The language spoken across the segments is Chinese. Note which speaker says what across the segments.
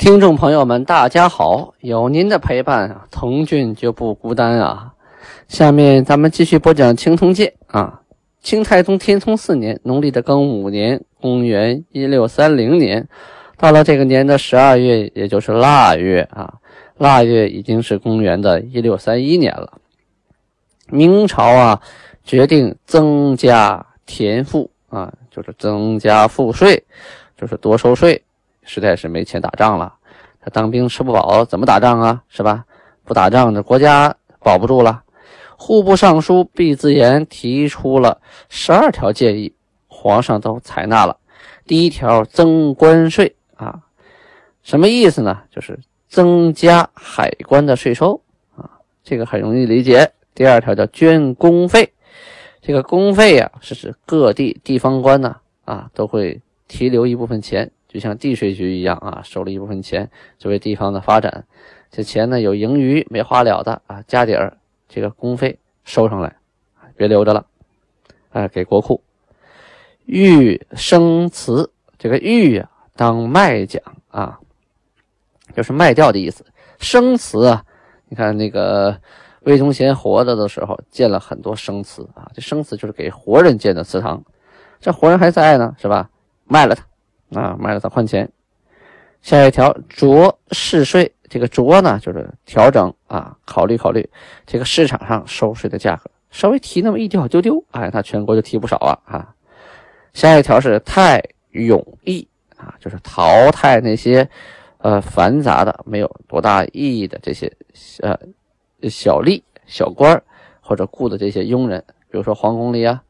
Speaker 1: 听众朋友们，大家好！有您的陪伴啊，童俊就不孤单啊。下面咱们继续播讲《清通鉴》啊。清太宗天聪四年，农历的庚午年，公元一六三零年，到了这个年的十二月，也就是腊月啊。腊月已经是公元的一六三一年了。明朝啊，决定增加田赋啊，就是增加赋税，就是多收税。实在是没钱打仗了，他当兵吃不饱，怎么打仗啊？是吧？不打仗，这国家保不住了。户部尚书毕自严提出了十二条建议，皇上都采纳了。第一条，增关税啊，什么意思呢？就是增加海关的税收啊，这个很容易理解。第二条叫捐公费，这个公费呀，是指各地地方官呢啊都会提留一部分钱。就像地税局一样啊，收了一部分钱作为地方的发展，这钱呢有盈余没花了的啊，加点儿这个公费收上来，别留着了，哎，给国库。玉生祠，这个玉啊当卖讲啊，就是卖掉的意思。生祠啊，你看那个魏忠贤活着的时候建了很多生祠啊，这生祠就是给活人建的祠堂，这活人还在呢，是吧？卖了他。啊，卖了他换钱。下一条，酌市税，这个酌呢，就是调整啊，考虑考虑这个市场上收税的价格，稍微提那么一丢丢丢，哎，那全国就提不少啊啊。下一条是太永义啊，就是淘汰那些呃繁杂的、没有多大意义的这些呃小吏、小官或者雇的这些佣人，比如说皇宫里啊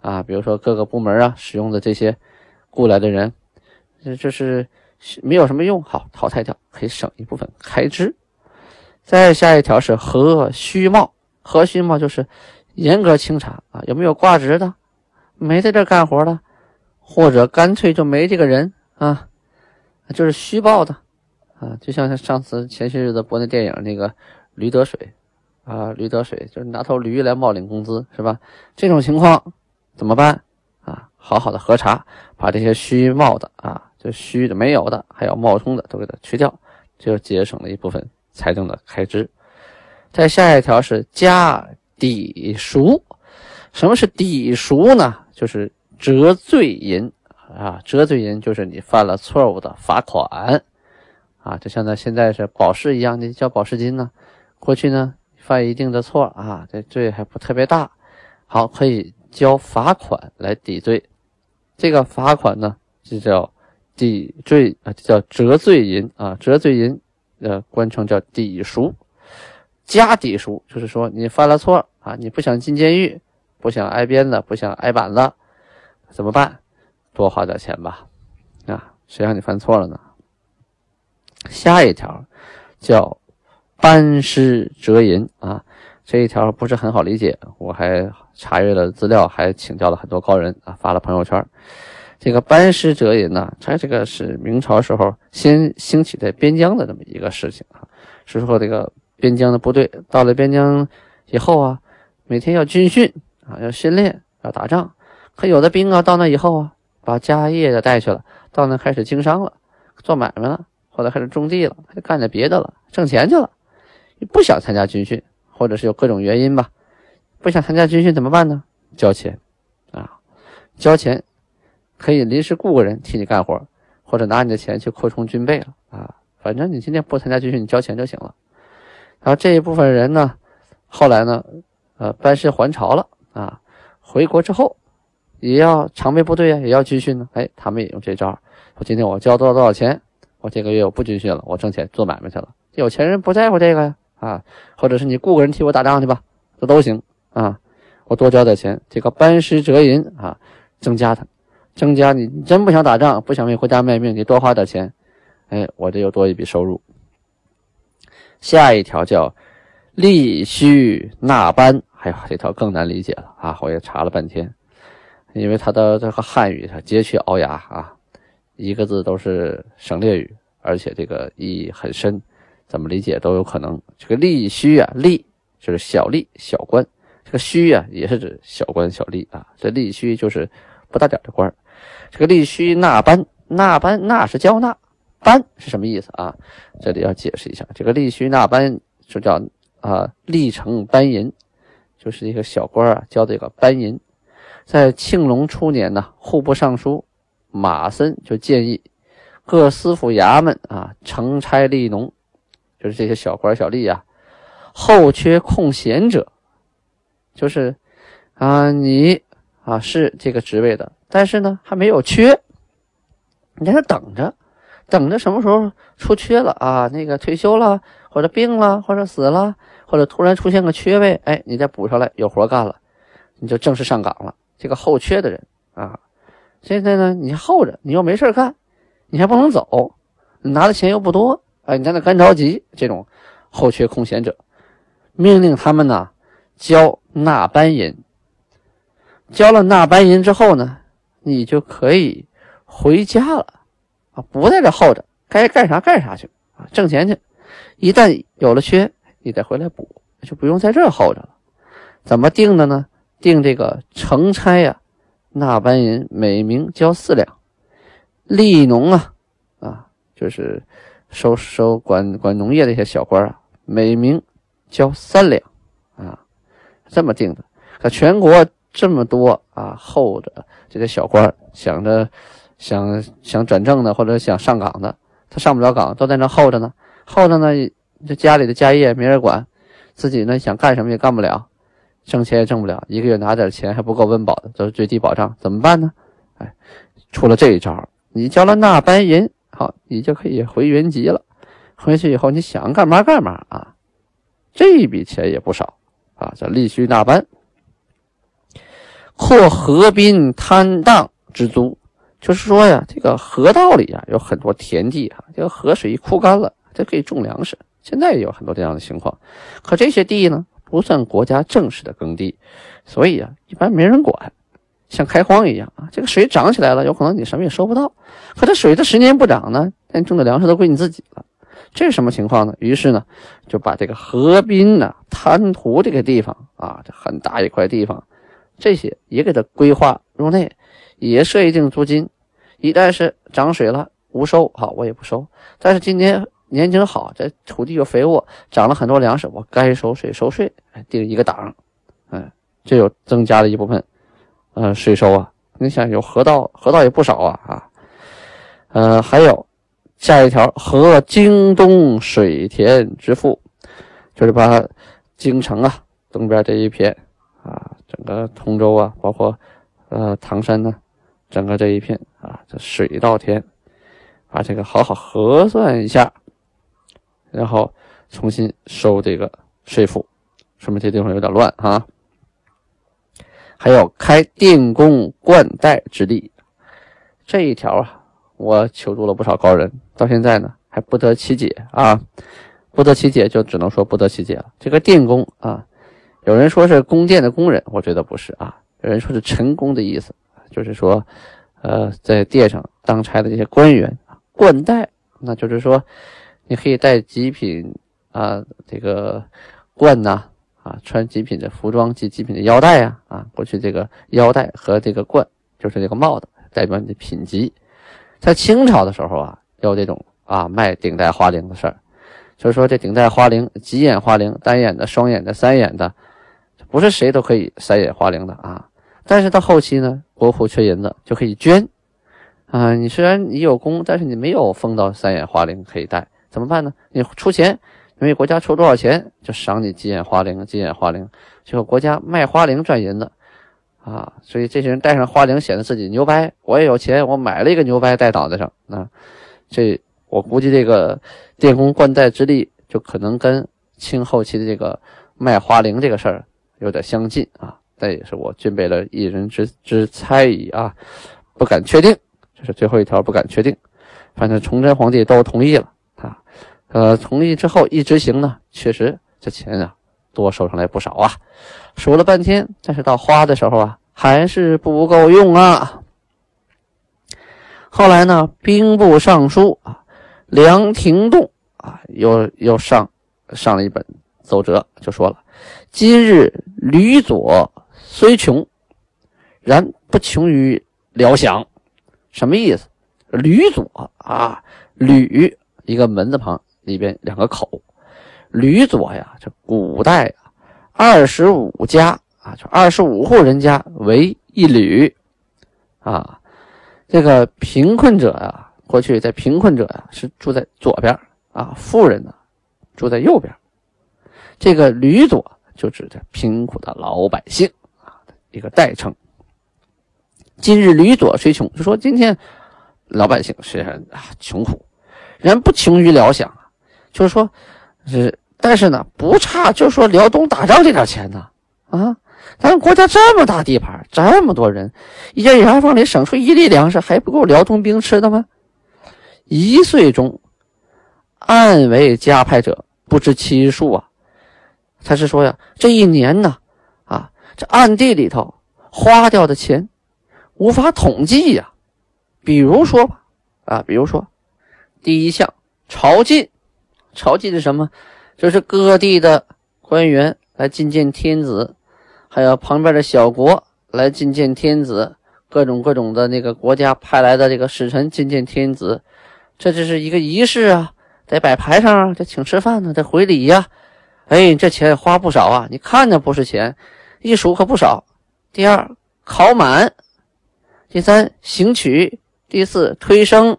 Speaker 1: 啊，比如说各个部门啊使用的这些雇来的人。这这是没有什么用，好淘汰掉，可以省一部分开支。再下一条是核虚冒，核虚冒就是严格清查啊，有没有挂职的，没在这干活的，或者干脆就没这个人啊，就是虚报的啊，就像上次前些日子播那电影那个驴得水啊，驴得水就是拿头驴来冒领工资是吧？这种情况怎么办啊？好好的核查，把这些虚冒的啊。就虚的、没有的，还有冒充的，都给它去掉，就节省了一部分财政的开支。再下一条是加抵赎，什么是抵赎呢？就是折罪银啊，折罪银就是你犯了错误的罚款啊，就像咱现在是保释一样你交保释金呢。过去呢犯一定的错啊，这罪还不特别大，好可以交罚款来抵罪。这个罚款呢就叫。抵罪啊，叫折罪银啊，折罪银，呃，官称叫抵赎。加抵赎就是说你犯了错啊，你不想进监狱，不想挨鞭子，不想挨板子，怎么办？多花点钱吧，啊，谁让你犯错了呢？下一条叫班师折银啊，这一条不是很好理解，我还查阅了资料，还请教了很多高人啊，发了朋友圈。这个班师折银呢，它这个是明朝时候先兴起在边疆的这么一个事情啊。是说这个边疆的部队到了边疆以后啊，每天要军训啊，要训练，要打仗。可有的兵啊，到那以后啊，把家业的带去了，到那开始经商了，做买卖了，或者开始种地了，还干点别的了，挣钱去了。不想参加军训，或者是有各种原因吧，不想参加军训怎么办呢？交钱啊，交钱。可以临时雇个人替你干活，或者拿你的钱去扩充军备了啊！反正你今天不参加军训，你交钱就行了。然后这一部分人呢，后来呢，呃，班师还朝了啊，回国之后也要常备部队啊，也要军训呢。哎，他们也用这招。我今天我交多少多少钱，我这个月我不军训了，我挣钱做买卖去了。有钱人不在乎这个呀啊，或者是你雇个人替我打仗去吧，这都行啊。我多交点钱，这个班师折银啊，增加他。增加你真不想打仗，不想为国家卖命，你多花点钱，哎，我这又多一笔收入。下一条叫利须纳班，哎呀，这条更难理解了啊！我也查了半天，因为它的这个汉语它佶屈聱牙啊，一个字都是省略语，而且这个意义很深，怎么理解都有可能。这个利须啊，利就是小吏小官，这个须啊也是指小官小吏啊，这利须就是不大点的官这个立须纳班，纳班纳是交纳。班是什么意思啊？这里要解释一下，这个利须纳班就叫啊吏成班银，就是一个小官啊交的一个班银。在庆隆初年呢，户部尚书马森就建议各司府衙门啊成差吏农，就是这些小官小吏啊，后缺空闲者，就是啊你啊是这个职位的，但是呢还没有缺，你在这等着。等着什么时候出缺了啊？那个退休了，或者病了，或者死了，或者突然出现个缺位，哎，你再补上来有活干了，你就正式上岗了。这个候缺的人啊，现在呢你候着，你又没事干，你还不能走，你拿的钱又不多，哎，你在那干着急。这种候缺空闲者，命令他们呢交纳班银，交了纳班银之后呢，你就可以回家了。啊，不在这耗着，该干啥干啥去啊，挣钱去。一旦有了缺，你再回来补，就不用在这耗着了。怎么定的呢？定这个成差呀，纳班银每名交四两；吏农啊，啊，就是收收管管农业的一些小官啊，每名交三两啊，这么定的。可全国这么多啊，候着这些小官，想着。想想转正的或者想上岗的，他上不了岗，都在那候着呢。候着呢，这家里的家业没人管，自己呢想干什么也干不了，挣钱也挣不了，一个月拿点钱还不够温饱的，都是最低保障，怎么办呢？哎，出了这一招，你交了纳班银，好，你就可以回原籍了。回去以后你想干嘛干嘛啊，这一笔钱也不少啊，叫立须纳班，扩河滨滩荡之租。就是说呀，这个河道里啊有很多田地啊，这个河水一枯干了，就可以种粮食。现在也有很多这样的情况，可这些地呢不算国家正式的耕地，所以啊一般没人管，像开荒一样啊。这个水涨起来了，有可能你什么也收不到。可这水它十年不涨呢，那种的粮食都归你自己了，这是什么情况呢？于是呢就把这个河滨呢滩涂这个地方啊，这很大一块地方，这些也给它规划入内。也设一定租金，一旦是涨水了无收，好我也不收。但是今年年景好，这土地又肥沃，长了很多粮食，我该收税收税，定一个档，哎，这又增加了一部分，呃，税收啊。你想有河道，河道也不少啊啊，呃，还有下一条，河京东水田之富，就是把京城啊东边这一片，整个通州啊，包括呃唐山呢。整个这一片啊，这水稻田，把这个好好核算一下，然后重新收这个税赋，说明这地方有点乱啊。还有开电工灌溉之地，这一条啊，我求助了不少高人，到现在呢还不得其解啊，不得其解就只能说不得其解了。这个电工啊，有人说是宫殿的工人，我觉得不是啊，有人说是陈工的意思。就是说，呃，在殿上当差的这些官员冠带，那就是说，你可以带极品啊，这个冠呐，啊，穿极品的服装及极品的腰带呀，啊，过去这个腰带和这个冠就是这个帽子，代表你的品级。在清朝的时候啊，有这种啊卖顶戴花翎的事儿，就是说这顶戴花翎，几眼花翎，单眼的、双眼的、三眼的，不是谁都可以三眼花翎的啊。但是到后期呢，国库缺银子就可以捐，啊，你虽然你有功，但是你没有封到三眼花翎可以戴，怎么办呢？你出钱，因为国家出多少钱就赏你几眼花翎，几眼花翎，最后国家卖花翎赚银子，啊，所以这些人戴上花翎显得自己牛掰，我也有钱，我买了一个牛掰戴脑袋上，啊，这我估计这个电工冠带之力就可能跟清后期的这个卖花翎这个事儿有点相近啊。但也是我具备了一人之之猜疑啊，不敢确定，这是最后一条，不敢确定。反正崇祯皇帝都同意了啊，呃，同意之后一执行呢，确实这钱啊多收上来不少啊，数了半天，但是到花的时候啊，还是不够用啊。后来呢，兵部尚书啊梁廷栋啊又又上上了一本奏折，就说了：“今日吕左虽穷，然不穷于辽饷。”什么意思？吕左啊，吕一个门字旁里边两个口，吕左呀，这古代啊，二十五家啊，就二十五户人家为一吕啊。这个贫困者啊，过去在贫困者呀是住在左边啊，富人呢住在右边。这个吕左就指着贫苦的老百姓啊一个代称。今日吕左虽穷，就说今天老百姓虽然啊穷苦，人不穷于辽饷啊，就是说，是但是呢不差，就是说辽东打仗这点钱呢啊。咱们国家这么大地盘，这么多人，一家牙缝里省出一粒粮食，还不够辽东兵吃的吗？一岁中，暗为加派者不知其数啊。他是说呀，这一年呢，啊，这暗地里头花掉的钱，无法统计呀。比如说吧，啊，比如说，第一项朝觐，朝觐是什么？就是各地的官员来觐见天子。还有旁边的小国来觐见天子，各种各种的那个国家派来的这个使臣觐见天子，这就是一个仪式啊，得摆牌上啊，得请吃饭呢，得回礼呀。哎，这钱花不少啊，你看着不是钱，一数可不少。第二，考满；第三，行取；第四，推升，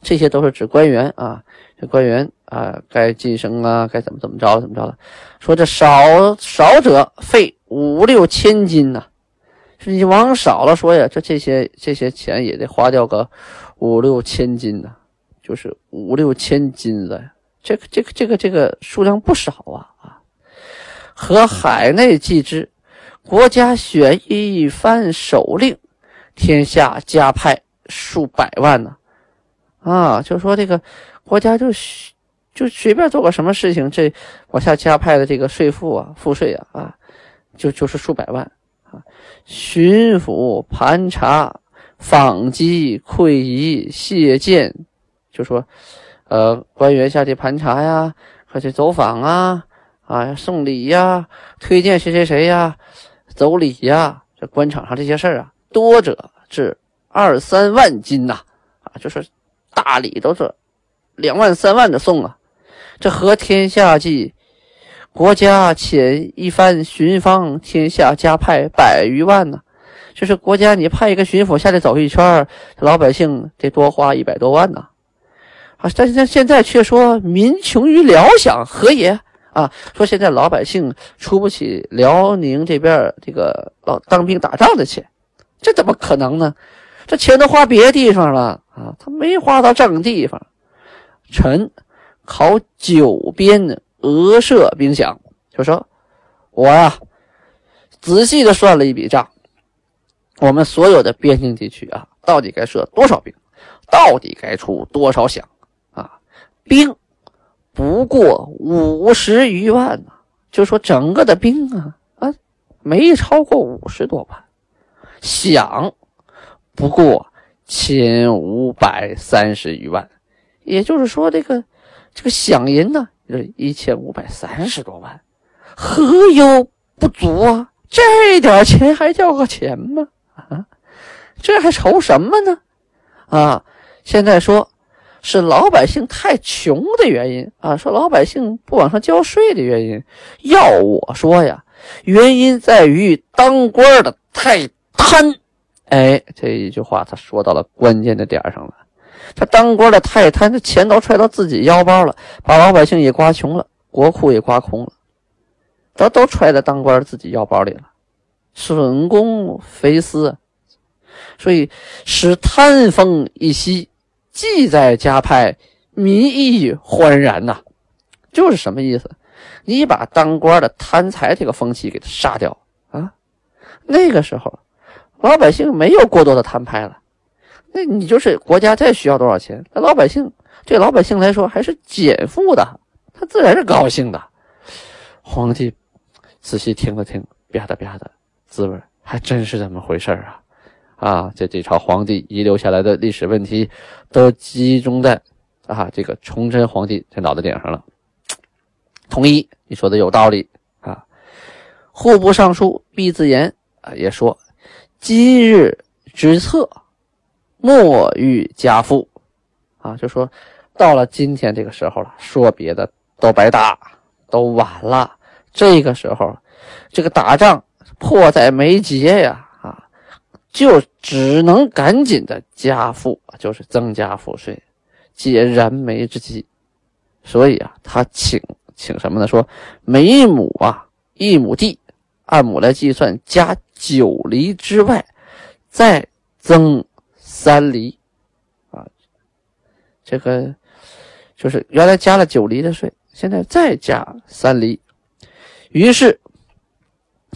Speaker 1: 这些都是指官员啊，这官员啊，该晋升啊，该怎么怎么着怎么着的。说这少少者费。五六千金呐，是你往少了说呀，这这些这些钱也得花掉个五六千金呐，就是五六千金子呀，这个这个这个这个数量不少啊啊！和海内计之，国家选一番首令，天下加派数百万呢，啊，就说这个国家就就随便做个什么事情，这往下加派的这个税赋啊，赋税啊啊。就就是数百万啊！巡抚盘查、访击、馈仪、谢见，就说，呃，官员下去盘查呀，或去走访啊，啊，送礼呀，推荐谁谁谁呀，走礼呀，这官场上这些事儿啊，多者至二三万金呐，啊，就是大礼都是两万三万的送啊，这和天下计。国家遣一番巡方，天下加派百余万呢。就是国家，你派一个巡抚下来走一圈，老百姓得多花一百多万呢。啊，但是现在却说民穷于辽饷，何也？啊，说现在老百姓出不起辽宁这边这个老当兵打仗的钱，这怎么可能呢？这钱都花别的地方了啊，他没花到正地方。臣考九边呢。俄设兵饷，就说，我呀，仔细的算了一笔账，我们所有的边境地区啊，到底该设多少兵，到底该出多少饷？兵不过五十余万呢，就说整个的兵啊啊，没超过五十多万，饷不过千五百三十余万，也就是说，这个这个饷银呢？这一千五百三十多万，何有不足啊？这点钱还叫个钱吗？啊，这还愁什么呢？啊，现在说是老百姓太穷的原因啊，说老百姓不往上交税的原因。要我说呀，原因在于当官的太贪。哎，这一句话他说到了关键的点上了。他当官的太贪，这钱都揣到自己腰包了，把老百姓也刮穷了，国库也刮空了，都都揣在当官自己腰包里了，损公肥私，所以使贪风一息，既在家派，民意欢然呐，就是什么意思？你把当官的贪财这个风气给他杀掉啊，那个时候老百姓没有过多的摊派了。那你就是国家再需要多少钱，那老百姓对老百姓来说还是减负的，他自然是高兴的。皇帝仔细听了听，吧嗒吧嗒，滋味还真是这么回事啊！啊，这这朝皇帝遗留下来的历史问题，都集中在啊这个崇祯皇帝这脑袋顶上了。同意，你说的有道理啊。户部尚书毕自言啊也说：“今日之策，莫欲加赋。”啊，就说到了今天这个时候了，说别的都白搭，都晚了。这个时候，这个打仗迫在眉睫呀，就只能赶紧的加赋，就是增加赋税，解燃眉之急。所以啊，他请请什么呢？说每亩啊，一亩地按亩来计算，加九厘之外，再增三厘。啊这个就是原来加了九厘的税，现在再加三厘，于是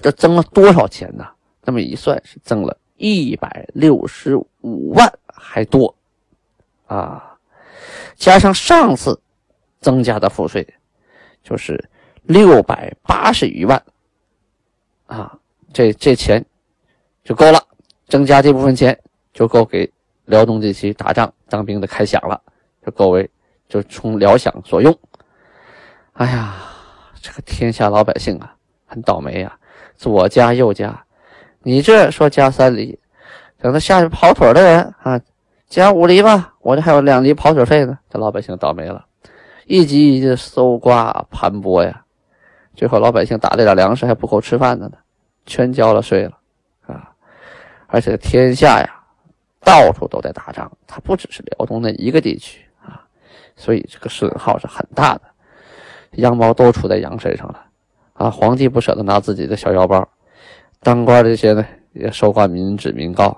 Speaker 1: 这增了多少钱呢？那么一算是增了一百六十五万还多啊！加上上次增加的赋税，就是六百八十余万啊！这这钱就够了，增加这部分钱就够给辽东地区打仗当兵的开饷了。各位，就从辽饷所用。哎呀，这个天下老百姓啊，很倒霉呀，左加右加。你这说加三厘，等他下去跑腿的人啊，加五厘吧，我这还有两厘跑腿费呢。这老百姓倒霉了，一级一级的搜刮盘剥呀，最后老百姓打这点粮食还不够吃饭的呢，全交了税了啊！而且天下呀，到处都在打仗，它不只是辽东那一个地区啊。所以这个损耗是很大的，羊毛都出在羊身上了，啊！皇帝不舍得拿自己的小腰包，当官这些呢也收刮民脂民膏，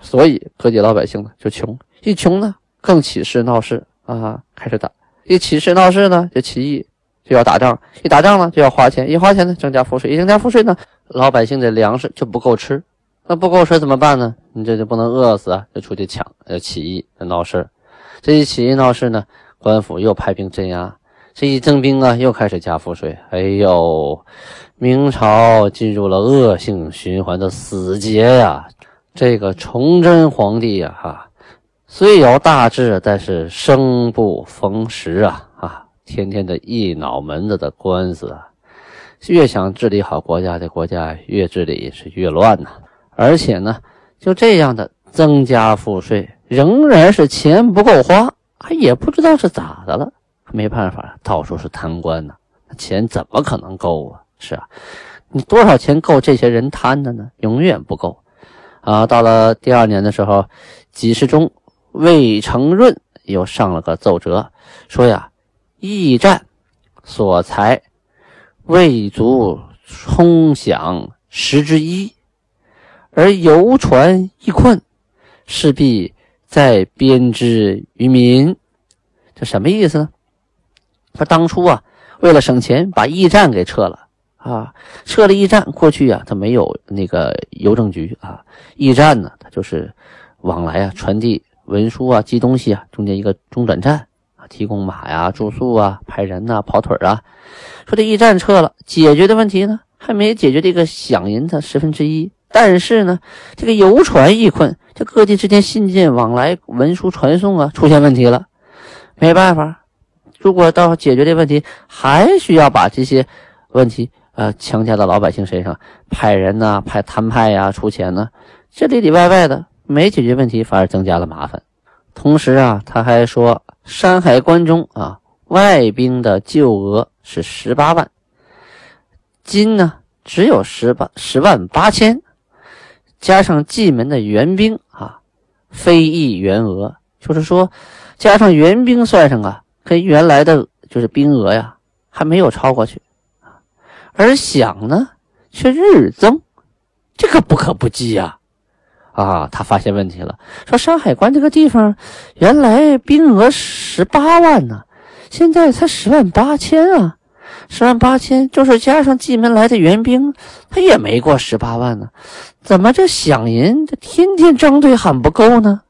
Speaker 1: 所以各地老百姓呢就穷，一穷呢更起事闹事啊，开始打，一起事闹事呢就起义，就要打仗，一打仗呢就要花钱，一花钱呢增加赋税，一增加赋税呢老百姓的粮食就不够吃，那不够吃怎么办呢？你这就不能饿死啊，就出去抢，要起义，要闹事。这一起义闹事呢，官府又派兵镇压。这一征兵啊，又开始加赋税。哎呦，明朝进入了恶性循环的死结呀！这个崇祯皇帝呀，哈，虽有大志，但是生不逢时啊！啊，天天的一脑门子的官司啊，越想治理好国家，这国家越治理是越乱呐。而且呢，就这样的增加赋税。仍然是钱不够花，还也不知道是咋的了。没办法，到处是贪官呢，钱怎么可能够啊？是啊，你多少钱够这些人贪的呢？永远不够啊！到了第二年的时候，几世中魏承润又上了个奏折，说呀，驿站所财未足充饷十之一，而游船一困，势必。再编织于民，这什么意思呢？说当初啊，为了省钱，把驿站给撤了啊，撤了驿站。过去啊，它没有那个邮政局啊，驿站呢，它就是往来啊、传递文书啊、寄东西啊，中间一个中转站啊，提供马呀、住宿啊、派人呐、跑腿啊。说这驿站撤了，解决的问题呢，还没解决这个饷银的十分之一。但是呢，这个邮船一困，这各地之间信件往来、文书传送啊，出现问题了，没办法。如果到解决这问题，还需要把这些问题呃强加到老百姓身上，派人呐，派摊派呀，出钱呢，这里里外外的没解决问题，反而增加了麻烦。同时啊，他还说，山海关中啊，外兵的旧额是十八万，金呢只有十八十万八千。加上蓟门的援兵啊，非议员额，就是说，加上援兵算上啊，跟原来的就是兵额呀，还没有超过去。而饷呢，却日增，这个不可不计呀！啊，他发现问题了，说山海关这个地方原来兵额十八万呢，现在才十万八千啊。十万八千，就是加上蓟门来的援兵，他也没过十八万呢。怎么这饷银这天天张嘴喊不够呢？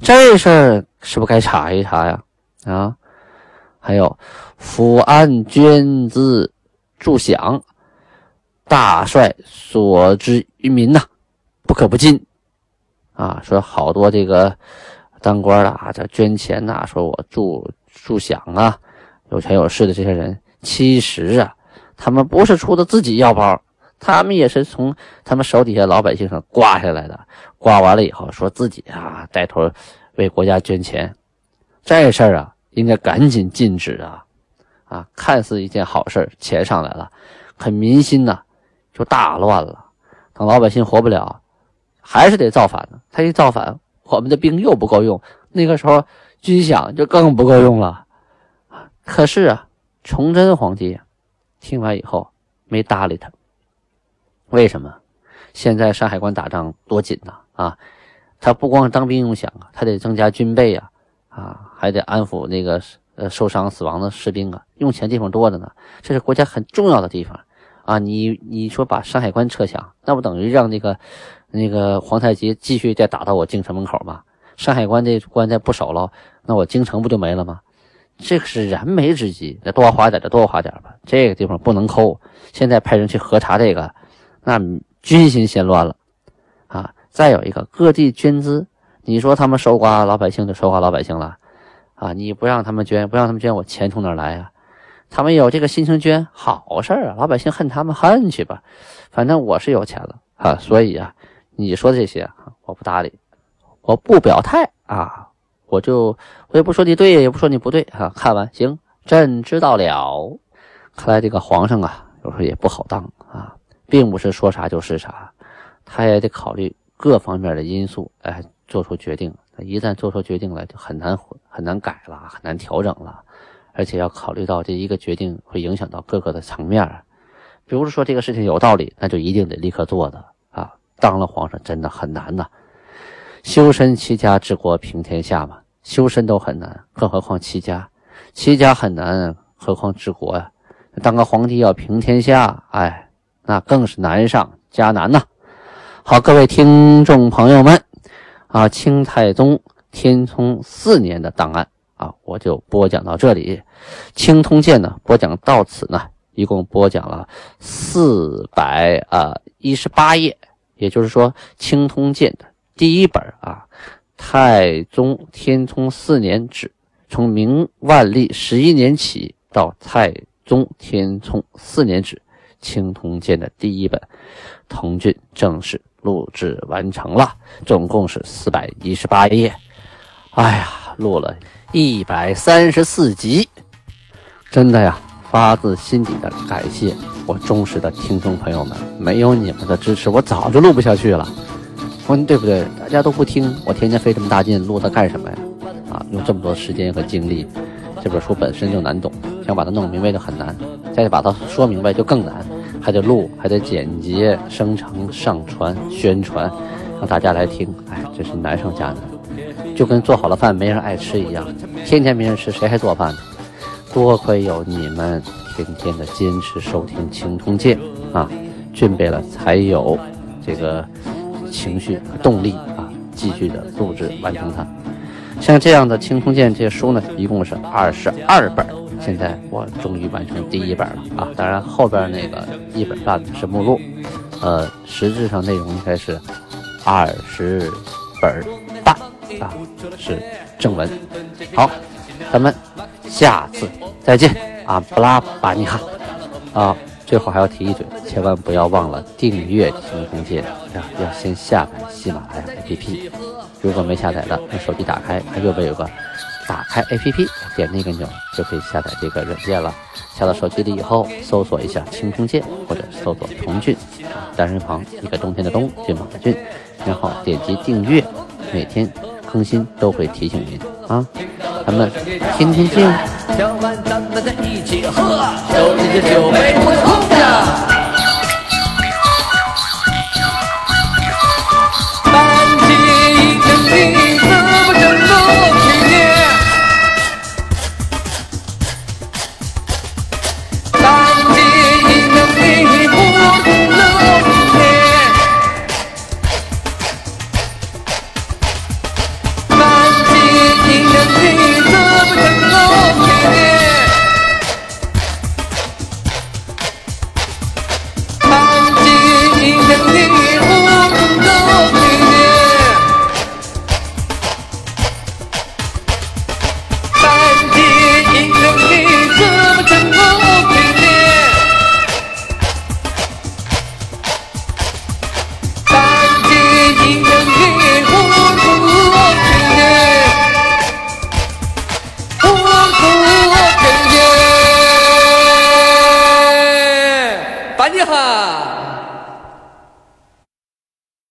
Speaker 1: 这事儿是不是该查一查呀？啊，还有抚安捐资助饷，大帅所之于民呐，不可不尽啊。说好多这个当官的啊，这捐钱呐，说我助助饷啊，有权有势的这些人，其实啊，他们不是出的自己腰包，他们也是从他们手底下老百姓上刮下来的，刮完了以后，说自己啊带头为国家捐钱，这事儿啊。应该赶紧禁止啊！啊，看似一件好事钱上来了，可民心呢就大乱了。等老百姓活不了，还是得造反呢。他一造反，我们的兵又不够用，那个时候军饷就更不够用了。可是啊，崇祯皇帝听完以后没搭理他。为什么？现在山海关打仗多紧呐！啊，他不光当兵用饷啊，他得增加军备啊。啊，还得安抚那个呃受伤死亡的士兵啊，用钱地方多着呢。这是国家很重要的地方啊！你你说把山海关撤下，那不等于让那个那个皇太极继续再打到我京城门口吗？山海关这关再不守了，那我京城不就没了吗？这个是燃眉之急，那多花点就多花点吧。这个地方不能抠。现在派人去核查这个，那军心先乱了啊！再有一个，各地捐资。你说他们收刮老百姓就收刮老百姓了，啊！你不让他们捐，不让他们捐，我钱从哪来呀？他们有这个心情捐，好事啊！老百姓恨他们恨去吧，反正我是有钱了啊！所以啊，你说这些我不搭理，我不表态啊！我就我也不说你对，也不说你不对啊！看完行，朕知道了。看来这个皇上啊，有时候也不好当啊，并不是说啥就是啥，他也得考虑各方面的因素，哎。做出决定，一旦做出决定来，就很难很难改了，很难调整了，而且要考虑到这一个决定会影响到各个的层面。比如说这个事情有道理，那就一定得立刻做的啊！当了皇上真的很难呐，修身齐家治国平天下嘛，修身都很难，更何况齐家？齐家很难，何况治国呀？当个皇帝要平天下，哎，那更是难上加难呐！好，各位听众朋友们。啊，清太宗天聪四年的档案啊，我就播讲到这里。清通鉴呢，播讲到此呢，一共播讲了四百啊一十八页，也就是说，清通鉴的第一本啊，太宗天聪四年止，从明万历十一年起到太宗天聪四年止，清通鉴的第一本同郡正式。录制完成了，总共是四百一十八页。哎呀，录了一百三十四集，真的呀，发自心底的感谢我忠实的听众朋友们，没有你们的支持，我早就录不下去了。说对不对？大家都不听，我天天费这么大劲录它干什么呀？啊，用这么多时间和精力，这本书本身就难懂，想把它弄明白就很难，再把它说明白就更难。还得录，还得剪辑、生成、上传、宣传，让大家来听。哎，真是难上加难，就跟做好了饭没人爱吃一样。天天没人吃，谁还做饭呢？多亏有你们天天的坚持收听《青铜剑》啊，俊备了才有这个情绪和动力啊，继续的录制完成它。像这样的《青铜剑》这些书呢，一共是二十二本。现在我终于完成第一本了啊！当然后边那个一本半是目录，呃，实质上内容应该是二十本半啊，是正文。好，咱们下次再见啊！布拉巴尼哈啊！最后还要提一嘴，千万不要忘了订阅《青铜剑》啊！要先下载喜马拉雅 APP，如果没下载的，用手机打开，它右边有个。打开 APP，点那个钮就可以下载这个软件了。下到手机里以后，搜索一下“青铜剑”或者搜索“童俊”，单人旁一个冬天的冬，骏马的骏，然后点击订阅，每天更新都会提醒您啊。咱们天天见。